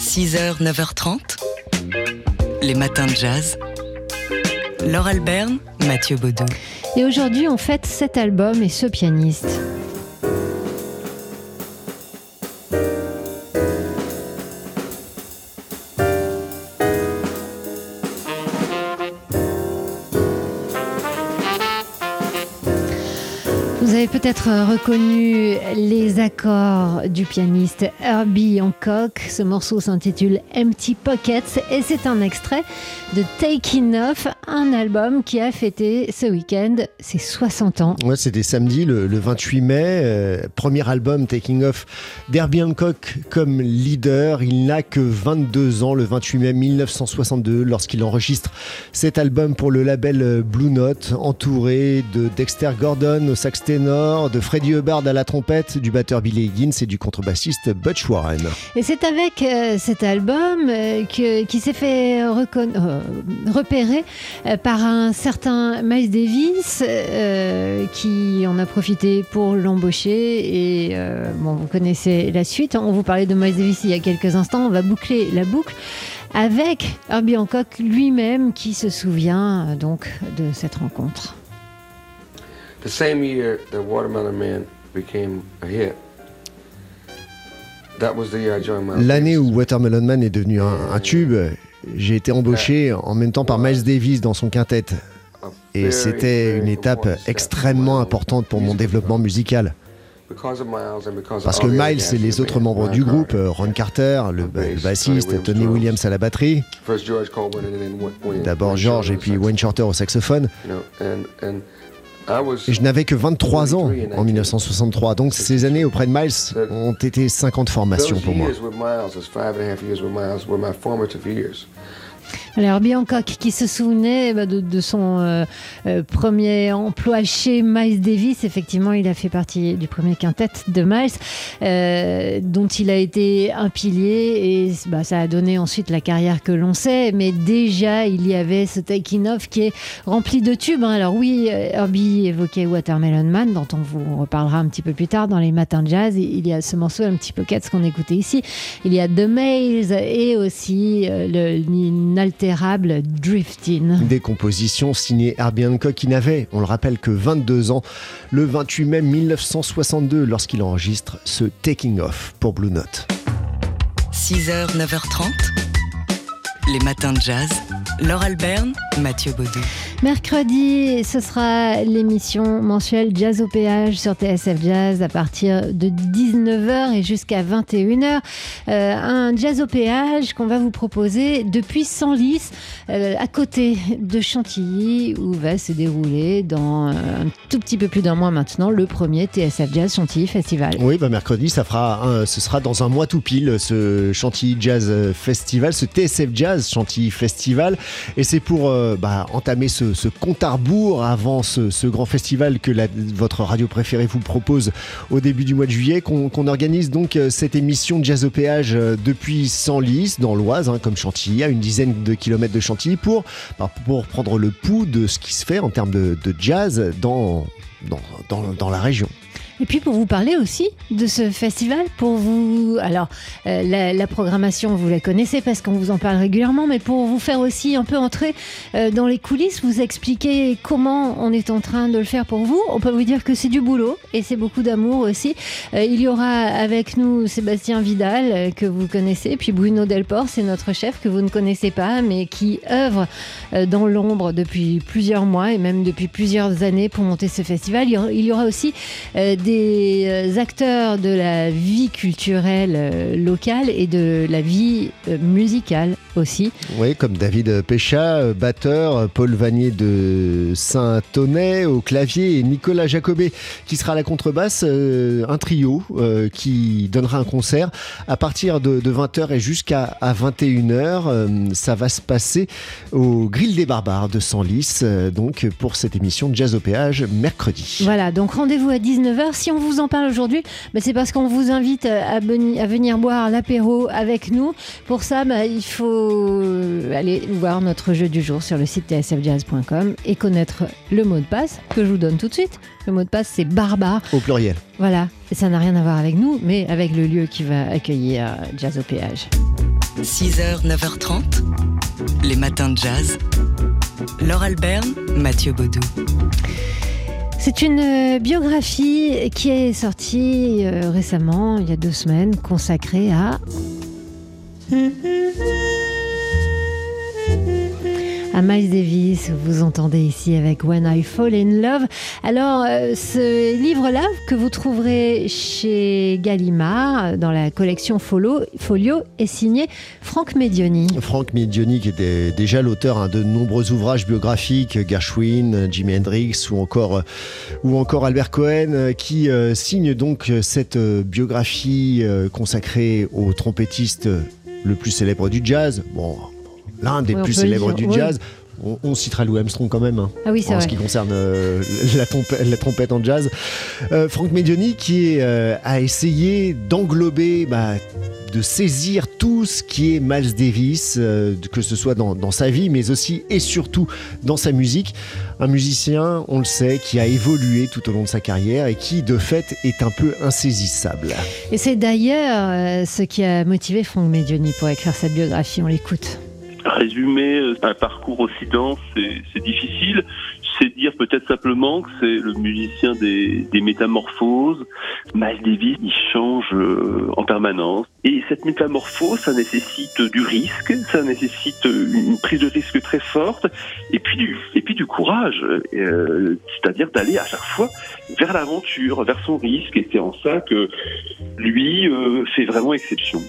6h, 9h30, les matins de jazz. Laure Alberne, Mathieu Baudou. Et aujourd'hui, on fête cet album et ce pianiste. Peut-être reconnu les accords du pianiste Herbie Hancock. Ce morceau s'intitule Empty Pockets et c'est un extrait de Taking Off, un album qui a fêté ce week-end ses 60 ans. Ouais, c'était samedi, le, le 28 mai. euh, premier album Taking Off d'Herbie Hancock comme leader. Il n'a que 22 ans, le 28 mai 1962, lorsqu'il enregistre cet album pour le label euh, Blue Note, entouré de Dexter Gordon au sax ténor, de Freddie Hubbard à la trompette, du batteur Billy Higgins et du contrebassiste Butch Warren. Et c'est avec euh, cet album euh, que, qui s'est fait repérer par un certain Miles Davis euh, qui en a profité pour l'embaucher. Et euh, bon, vous connaissez la suite. On vous parlait de Miles Davis il y a quelques instants. On va boucler la boucle avec Herbie Hancock lui-même qui se souvient euh, donc de cette rencontre. The same year that Watermelon Man became a hit, that was the year I joined my L'année où Watermelon Man est devenu un, un tube, j'ai été embauché en même temps par Miles Davis dans son quintet. Et c'était une étape extrêmement importante pour mon développement musical. Parce que Miles et les autres membres du groupe, euh, Ron Carter, le, le bassiste, Tony Williams à la batterie, d'abord George et puis Wayne Shorter au saxophone, et je n'avais que 23 ans en 1963. Donc ces années auprès de Miles ont été 50 formations pour moi. Alors, Herbie Hancock qui se souvenait bah, de, de son euh, euh, premier emploi chez Miles Davis. Effectivement, il a fait partie du premier quintet de Miles, euh, dont il a été un pilier et bah, ça a donné ensuite la carrière que l'on sait. Mais déjà, il y avait ce Taking Off qui est rempli de tubes. hein. Alors oui, Herbie évoquait Watermelon Man, dont on vous reparlera un petit peu plus tard dans les matins de jazz. Il y a ce morceau, un petit pocket, ce qu'on écoutait ici. Il y a The Maze et aussi le Drifting. Des compositions signées Herbie Hancock qui n'avait, on le rappelle, que 22 ans le 28 mai 1962 lorsqu'il enregistre ce Taking Off pour Blue Note. 6h, 9h30, les matins de jazz. Laure Alberne, Mathieu Baudou. Mercredi, ce sera l'émission mensuelle Jazz au péage sur TSF Jazz à partir de 19h et jusqu'à 21h. Euh, un Jazz au péage qu'on va vous proposer depuis Senlis, euh, à côté de Chantilly, où va se dérouler dans euh, un tout petit peu plus d'un mois maintenant le premier TSF Jazz Chantilly Festival. Oui, bah mercredi, ça fera un- ce sera dans un mois tout pile ce Chantilly Jazz Festival, ce TSF Jazz Chantilly Festival. Et c'est pour euh, bah, entamer ce, ce compte à rebours avant ce, grand festival que votre radio préférée vous propose au début du mois de juillet qu'on organise donc euh, cette émission de Jazz au péage euh, depuis Senlis, dans l'Oise, hein, comme Chantilly, à une dizaine de kilomètres de Chantilly, pour, bah, pour prendre le pouls de ce qui se fait en termes de, jazz dans la région. Et puis pour vous parler aussi de ce festival, pour vous... Alors, euh, la, programmation, vous la connaissez parce qu'on vous en parle régulièrement, mais pour vous faire aussi un peu entrer euh, dans les coulisses, vous expliquer comment on est en train de le faire pour vous, on peut vous dire que c'est du boulot et c'est beaucoup d'amour aussi. Euh, il y aura avec nous Sébastien Vidal, que vous connaissez, puis Bruno Delport, c'est notre chef que vous ne connaissez pas, mais qui œuvre dans l'ombre depuis plusieurs mois et même depuis plusieurs années pour monter ce festival. Il y aura, aussi euh, des euh, acteurs de la vie culturelle euh, locale et de la vie euh, musicale aussi. Oui, comme David Pécha, euh, batteur, Paul Vanier de Saint-Tonnet au clavier et Nicolas Jacobet qui sera à la contrebasse, un trio qui donnera un concert à partir de, 20h et jusqu'à à 21h. Euh, ça va se passer au Grill des Barbares de Senlis, donc pour cette émission de Jazz au péage mercredi. Voilà, donc rendez-vous à 19h. Si on vous en parle aujourd'hui, bah, c'est parce qu'on vous invite à, beni- à venir boire l'apéro avec nous. Pour ça, bah, il faut euh, aller voir notre jeu du jour sur le site tsfjazz.com et connaître le mot de passe que je vous donne tout de suite. Le mot de passe, c'est barbare. Au pluriel. Voilà, et ça n'a rien à voir avec nous, mais avec le lieu qui va accueillir Jazz au péage. 6h, 9h30, les matins de jazz. Laure Alberne, Mathieu Baudou. C'est une euh, biographie qui est sortie euh, récemment, il y a deux semaines, consacrée à Miles Davis, vous entendez ici avec When I Fall in Love. Alors, euh, ce livre-là, que vous trouverez chez Gallimard, dans la collection Folio, Folio est signé Franck Medioni. Franck Medioni, qui était déjà l'auteur hein, de nombreux ouvrages biographiques, Gershwin, Jimi Hendrix ou encore, ou encore Albert Cohen, euh, qui euh, signe donc cette biographie consacrée au trompettiste le plus célèbre du jazz. Bon, l'un des plus célèbres du jazz. On, citera Louis Armstrong quand même, hein, ah oui, en ce qui concerne euh, la, trompette, en jazz. Euh, Franck Medioni qui euh, a essayé d'englober, bah, de saisir tout ce qui est Miles Davis, que ce soit dans, dans, sa vie, mais aussi et surtout dans sa musique. Un musicien, on le sait, qui a évolué tout au long de sa carrière et qui, de fait, est un peu insaisissable. Et c'est d'ailleurs ce qui a motivé Franck Medioni pour écrire cette biographie. On l'écoute. Résumer euh, un parcours aussi dense, c'est difficile. C'est dire peut-être simplement que c'est le musicien des, des, métamorphoses. Miles Davis, il change euh, en permanence. Et cette métamorphose, ça nécessite du risque, ça nécessite une prise de risque très forte, et puis du, et puis du courage. Euh, C'est-à-dire d'aller à chaque fois vers l'aventure, vers son risque. Et c'est en ça que lui euh, fait vraiment exception.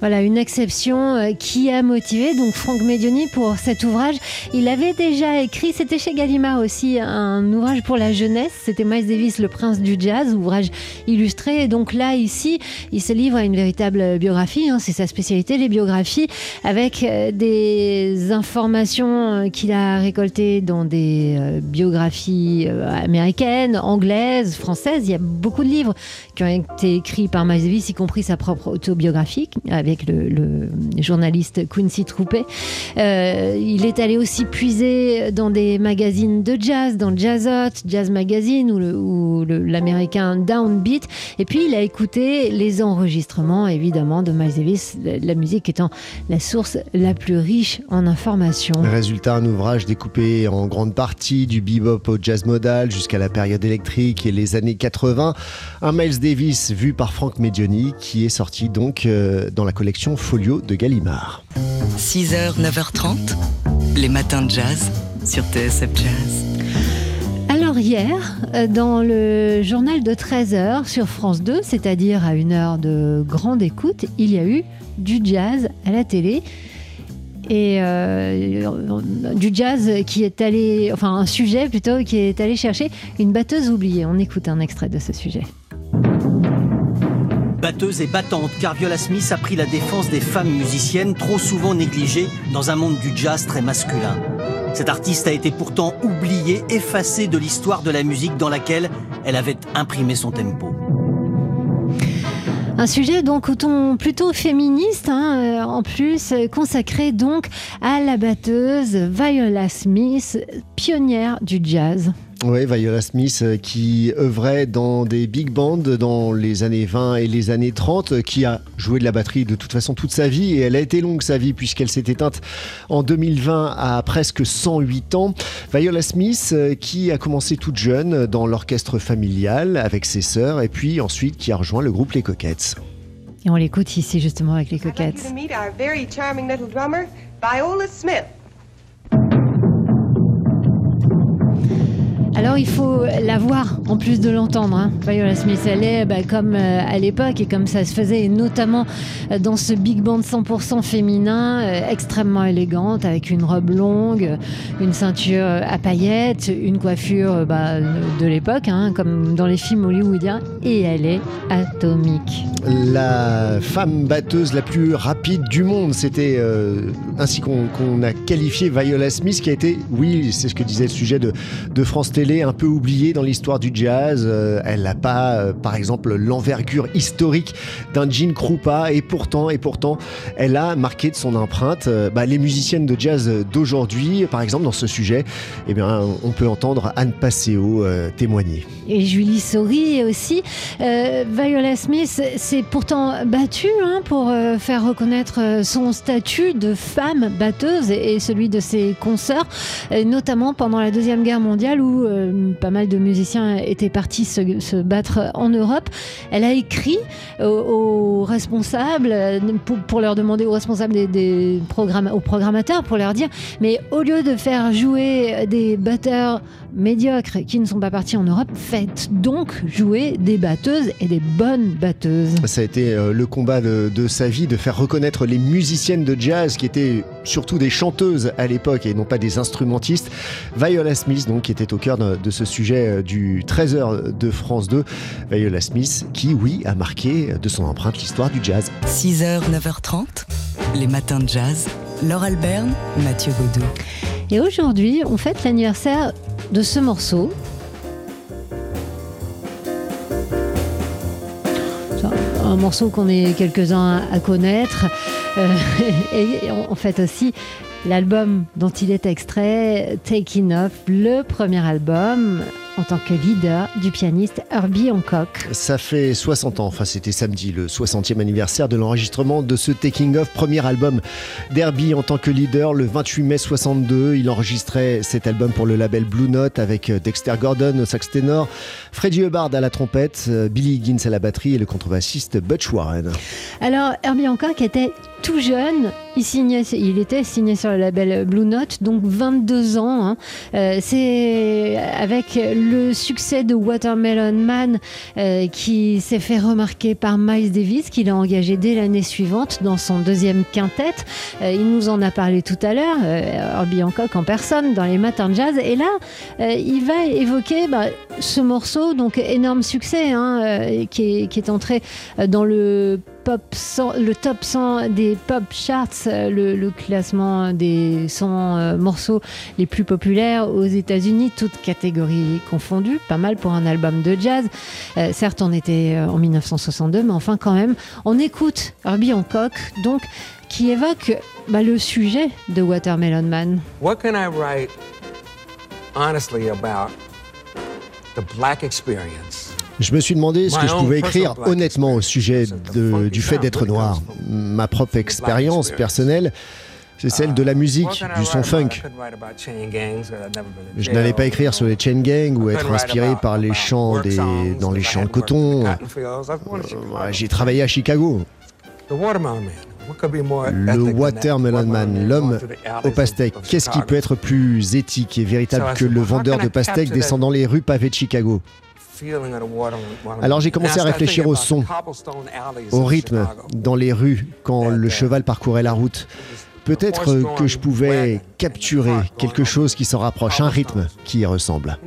Voilà, une exception euh, qui a motivé donc Franck Medioni pour cet ouvrage. Il avait déjà écrit, c'était chez Gallimard aussi, un ouvrage pour la jeunesse. C'était Miles Davis, le prince du jazz, ouvrage illustré. Et donc là, ici, il se livre à une véritable biographie. Hein. c'est sa spécialité, les biographies, avec euh, des informations euh, qu'il a récoltées dans des biographies américaines, anglaises, françaises. Il y a beaucoup de livres qui ont été écrits par Miles Davis, y compris sa propre autobiographie avec le, journaliste Quincy Troupé. Euh, il est allé aussi puiser dans des magazines de jazz, dans Jazzot, Jazz Magazine ou l'américain Downbeat. Et puis il a écouté les enregistrements, évidemment, de Miles Davis, la musique étant la source la plus riche en informations. Résultat, un ouvrage découpé en grande partie du bebop au jazz modal jusqu'à la période électrique et les années 80. Un Miles Davis vu par Frank Medioni qui est sorti donc euh, dans la collection Folio de Gallimard. 6h, 9h30, les matins de jazz sur TSF Jazz. Hier, euh, dans le journal de 13h sur France 2, c'est-à-dire à une heure de grande écoute, il y a eu du jazz à la télé et euh, du jazz qui est allé, enfin un sujet plutôt qui est allé chercher une batteuse oubliée. On écoute un extrait de ce sujet. Batteuse et battante, car Viola Smith a pris la défense des femmes musiciennes trop souvent négligées dans un monde du jazz très masculin. Cette artiste a été pourtant oubliée, effacée de l'histoire de la musique dans laquelle elle avait imprimé son tempo. Un sujet donc au ton plutôt féministe, hein, euh, en plus euh, consacré donc à la batteuse Viola Smith, pionnière du jazz. Oui, Viola Smith euh, qui œuvrait dans des big bands dans les années 20 et les années 30, qui a joué de la batterie de toute façon toute sa vie et elle a été longue sa vie puisqu'elle s'est éteinte en 2020 à presque 108 ans. Viola Smith euh, qui a commencé toute jeune dans l'orchestre familial avec ses sœurs et puis ensuite qui a rejoint le groupe Les Coquettes. Et on l'écoute ici justement avec Les Coquettes. Alors il faut la voir en plus de l'entendre. Hein. Viola Smith, elle est bah, comme euh, à l'époque et comme ça se faisait, et notamment euh, dans ce big band 100% féminin, euh, extrêmement élégante, avec une robe longue, une ceinture à paillettes, une coiffure bah, de l'époque, hein, comme dans les films hollywoodiens, et elle est atomique. La femme batteuse la plus rapide du monde, c'était ainsi qu'on a qualifié Viola Smith, qui a été, oui, c'est ce que disait le sujet de, de France Télé un peu oubliée dans l'histoire du jazz. Euh, elle n'a pas, euh, par exemple, l'envergure historique d'un Gene Krupa, et pourtant, et pourtant, elle a marqué de son empreinte euh, bah, les musiciennes de jazz d'aujourd'hui. Par exemple, dans ce sujet, eh bien, on peut entendre Anne Passeo témoigner. Et Julie Sori aussi. Viola Smith s'est pourtant battue hein, pour faire reconnaître son statut de femme batteuse et celui de ses consoeurs, notamment pendant la Deuxième Guerre mondiale où pas mal de musiciens étaient partis se, battre en Europe. Elle a écrit aux, responsables pour, leur demander aux responsables des, programmes, aux programmateurs pour leur dire mais au lieu de faire jouer des batteurs médiocres qui ne sont pas partis en Europe, faites donc jouer des batteuses et des bonnes batteuses. Ça a été euh, le combat de, sa vie de faire reconnaître les musiciennes de jazz qui étaient surtout des chanteuses à l'époque et non pas des instrumentistes. Viola Smith donc qui était au cœur de, de ce sujet euh, du 13h de France 2. Viola Smith, qui, oui, a marqué de son empreinte l'histoire du jazz. 6h, 9h30, les matins de jazz. Laure Alberne, Mathieu Baudou. Et aujourd'hui, on fête l'anniversaire de ce morceau. Un morceau qu'on est quelques-uns à connaître. Euh, et on fête aussi l'album dont il est extrait, Taking Off, le premier album en tant que leader du pianiste Herbie Hancock. Ça fait 60 ans, enfin c'était samedi, le 60e anniversaire de l'enregistrement de ce Taking Off, premier album d'Herbie en tant que leader. Le 28 mai 62, il enregistrait cet album pour le label Blue Note avec Dexter Gordon au sax ténor, Freddie Hubbard à la trompette, Billy Higgins à la batterie et le contrebassiste Butch Warren. Alors Herbie Hancock était tout jeune, il, signait, il était signé sur le label Blue Note, donc 22 ans. Hein. Euh, c'est avec le succès de Watermelon Man euh, qui s'est fait remarquer par Miles Davis, qu'il a engagé dès l'année suivante dans son deuxième quintet. Euh, il nous en a parlé tout à l'heure, Herbie Hancock en personne, dans les matins de jazz. Et là, il va évoquer bah, ce morceau, donc énorme succès, hein, qui est entré dans le pop le top 100 des pop charts, euh, le, classement des 100 euh, morceaux les plus populaires aux États-Unis, toutes catégories confondues, pas mal pour un album de jazz. Euh, certes, on était en 1962, mais enfin quand même, on écoute Herbie Hancock, donc qui évoque bah, le sujet de Watermelon Man. What can I write honestly about the black experience? Je me suis demandé ce que je pouvais écrire honnêtement au sujet du fait d'être noir. Ma propre expérience personnelle, c'est celle de la musique, du son funk. Je n'allais pas écrire sur les chain gangs ou être inspiré par les chants des, dans les champs de coton. J'ai travaillé à Chicago. Le Watermelon Man, l'homme au pastèque. Qu'est-ce qui peut être plus éthique et véritable que le vendeur de pastèques descendant les rues pavées de Chicago? Alors j'ai commencé à réfléchir au son, au rythme dans les rues quand le cheval parcourait la route. Peut-être que je pouvais capturer quelque chose qui s'en rapproche, un rythme qui y ressemble.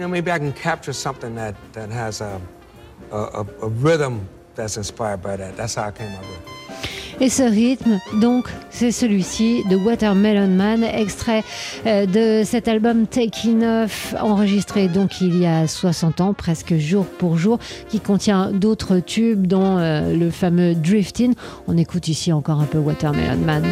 Et ce rythme, donc, c'est celui-ci de Watermelon Man, extrait euh, de cet album Taking Off, enregistré donc il y a 60 ans, presque jour pour jour, qui contient d'autres tubes, dont euh, le fameux Drifting. On écoute ici encore un peu Watermelon Man.